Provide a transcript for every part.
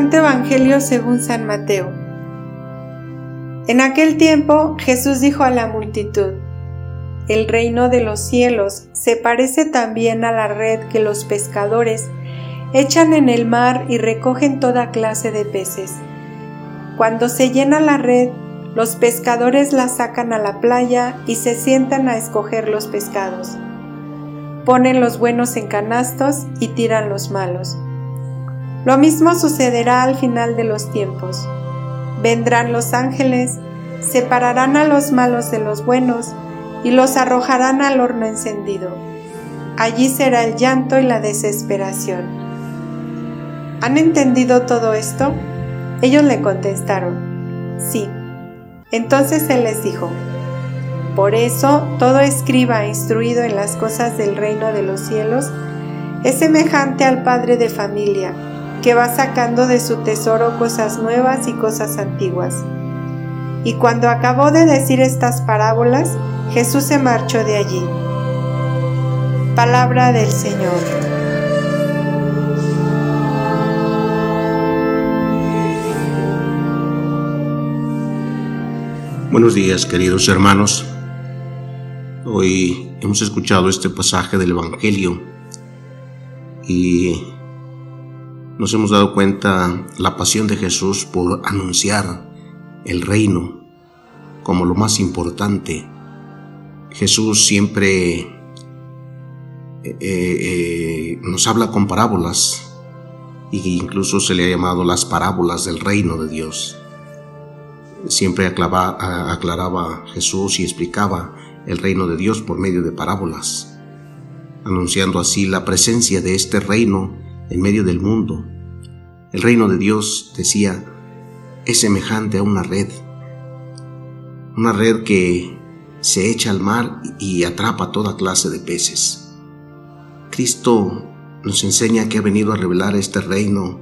Santo Evangelio según San Mateo. En aquel tiempo Jesús dijo a la multitud, El reino de los cielos se parece también a la red que los pescadores echan en el mar y recogen toda clase de peces. Cuando se llena la red, los pescadores la sacan a la playa y se sientan a escoger los pescados. Ponen los buenos en canastos y tiran los malos. Lo mismo sucederá al final de los tiempos. Vendrán los ángeles, separarán a los malos de los buenos y los arrojarán al horno encendido. Allí será el llanto y la desesperación. ¿Han entendido todo esto? Ellos le contestaron, sí. Entonces él les dijo, por eso todo escriba instruido en las cosas del reino de los cielos es semejante al padre de familia que va sacando de su tesoro cosas nuevas y cosas antiguas. Y cuando acabó de decir estas parábolas, Jesús se marchó de allí. Palabra del Señor. Buenos días queridos hermanos. Hoy hemos escuchado este pasaje del Evangelio y nos hemos dado cuenta la pasión de Jesús por anunciar el reino como lo más importante. Jesús siempre eh, eh, nos habla con parábolas y incluso se le ha llamado las parábolas del reino de Dios. Siempre aclaraba Jesús y explicaba el reino de Dios por medio de parábolas, anunciando así la presencia de este reino en medio del mundo. El reino de Dios, decía, es semejante a una red, una red que se echa al mar y atrapa toda clase de peces. Cristo nos enseña que ha venido a revelar este reino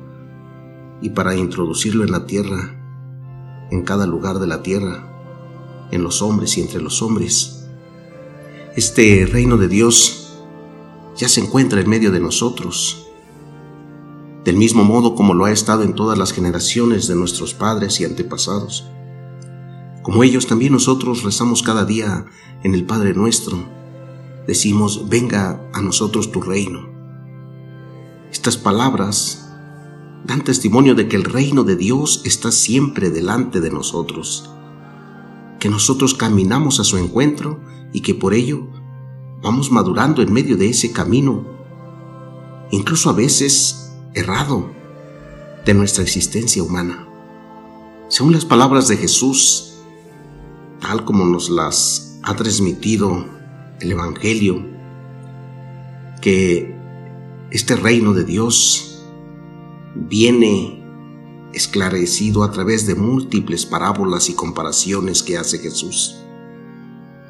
y para introducirlo en la tierra, en cada lugar de la tierra, en los hombres y entre los hombres. Este reino de Dios ya se encuentra en medio de nosotros del mismo modo como lo ha estado en todas las generaciones de nuestros padres y antepasados. Como ellos, también nosotros rezamos cada día en el Padre nuestro. Decimos, venga a nosotros tu reino. Estas palabras dan testimonio de que el reino de Dios está siempre delante de nosotros, que nosotros caminamos a su encuentro y que por ello vamos madurando en medio de ese camino, incluso a veces errado de nuestra existencia humana. Según las palabras de Jesús, tal como nos las ha transmitido el Evangelio, que este reino de Dios viene esclarecido a través de múltiples parábolas y comparaciones que hace Jesús.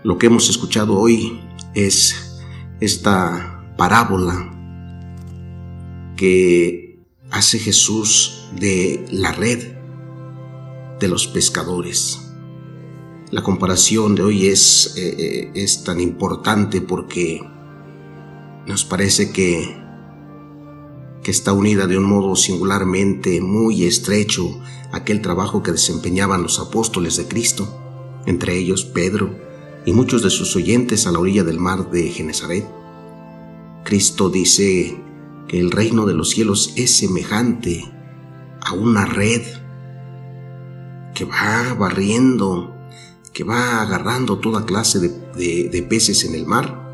Lo que hemos escuchado hoy es esta parábola que hace Jesús de la red de los pescadores. La comparación de hoy es, eh, eh, es tan importante porque nos parece que, que está unida de un modo singularmente muy estrecho aquel trabajo que desempeñaban los apóstoles de Cristo, entre ellos Pedro y muchos de sus oyentes a la orilla del mar de Genezaret. Cristo dice que el reino de los cielos es semejante a una red que va barriendo, que va agarrando toda clase de, peces en el mar.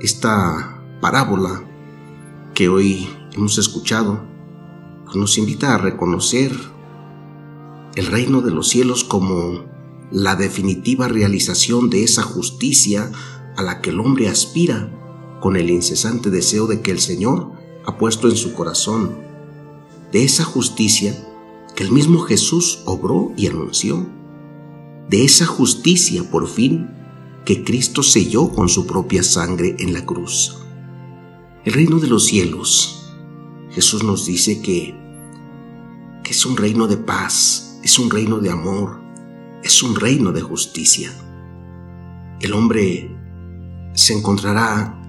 Esta parábola que hoy hemos escuchado nos invita a reconocer el reino de los cielos como la definitiva realización de esa justicia a la que el hombre aspira con el incesante deseo de que el Señor ha puesto en su corazón, de esa justicia que el mismo Jesús obró y anunció, de esa justicia por fin que Cristo selló con su propia sangre en la cruz. El reino de los cielos, Jesús nos dice que, que es un reino de paz, es un reino de amor, es un reino de justicia. El hombre se encontrará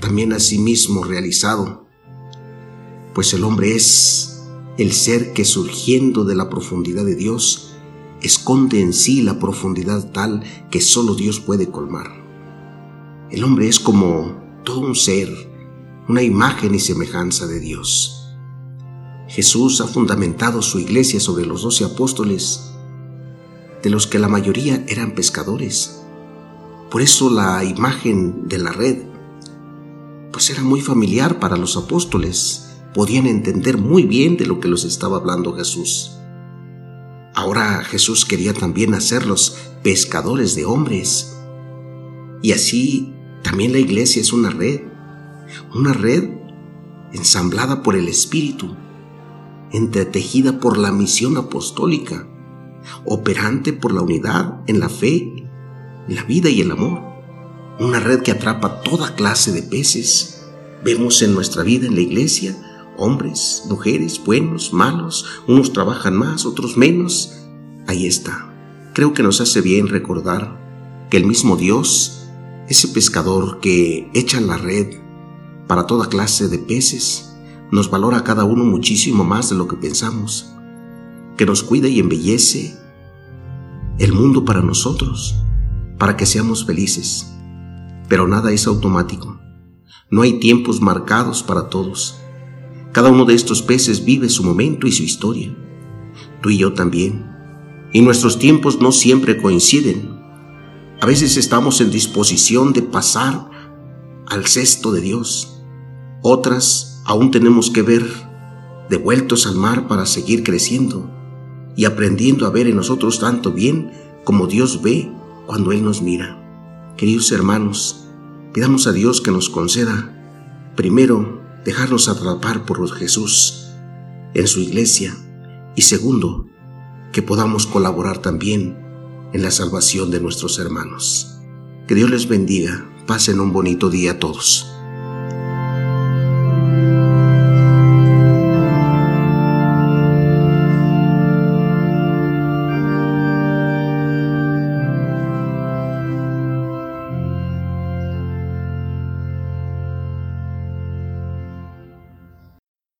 también a sí mismo realizado, pues el hombre es el ser que surgiendo de la profundidad de Dios, esconde en sí la profundidad tal que solo Dios puede colmar. El hombre es como todo un ser, una imagen y semejanza de Dios. Jesús ha fundamentado su iglesia sobre los doce apóstoles, de los que la mayoría eran pescadores. Por eso la imagen de la red, pues era muy familiar para los apóstoles podían entender muy bien de lo que los estaba hablando Jesús. Ahora Jesús quería también hacerlos pescadores de hombres. Y así también la iglesia es una red, una red ensamblada por el Espíritu, entretejida por la misión apostólica, operante por la unidad en la fe, la vida y el amor. Una red que atrapa toda clase de peces. Vemos en nuestra vida en la iglesia hombres, mujeres, buenos, malos, unos trabajan más, otros menos. Ahí está. Creo que nos hace bien recordar que el mismo Dios, ese pescador que echa la red para toda clase de peces, nos valora a cada uno muchísimo más de lo que pensamos, que nos cuida y embellece el mundo para nosotros, para que seamos felices. Pero nada es automático. No hay tiempos marcados para todos. Cada uno de estos peces vive su momento y su historia. Tú y yo también. Y nuestros tiempos no siempre coinciden. A veces estamos en disposición de pasar al cesto de Dios. Otras aún tenemos que ver devueltos al mar para seguir creciendo y aprendiendo a ver en nosotros tanto bien como Dios ve cuando Él nos mira. Queridos hermanos, pidamos a Dios que nos conceda, primero, dejarnos atrapar por Jesús en su iglesia y segundo, que podamos colaborar también en la salvación de nuestros hermanos. Que Dios les bendiga. Pasen un bonito día a todos.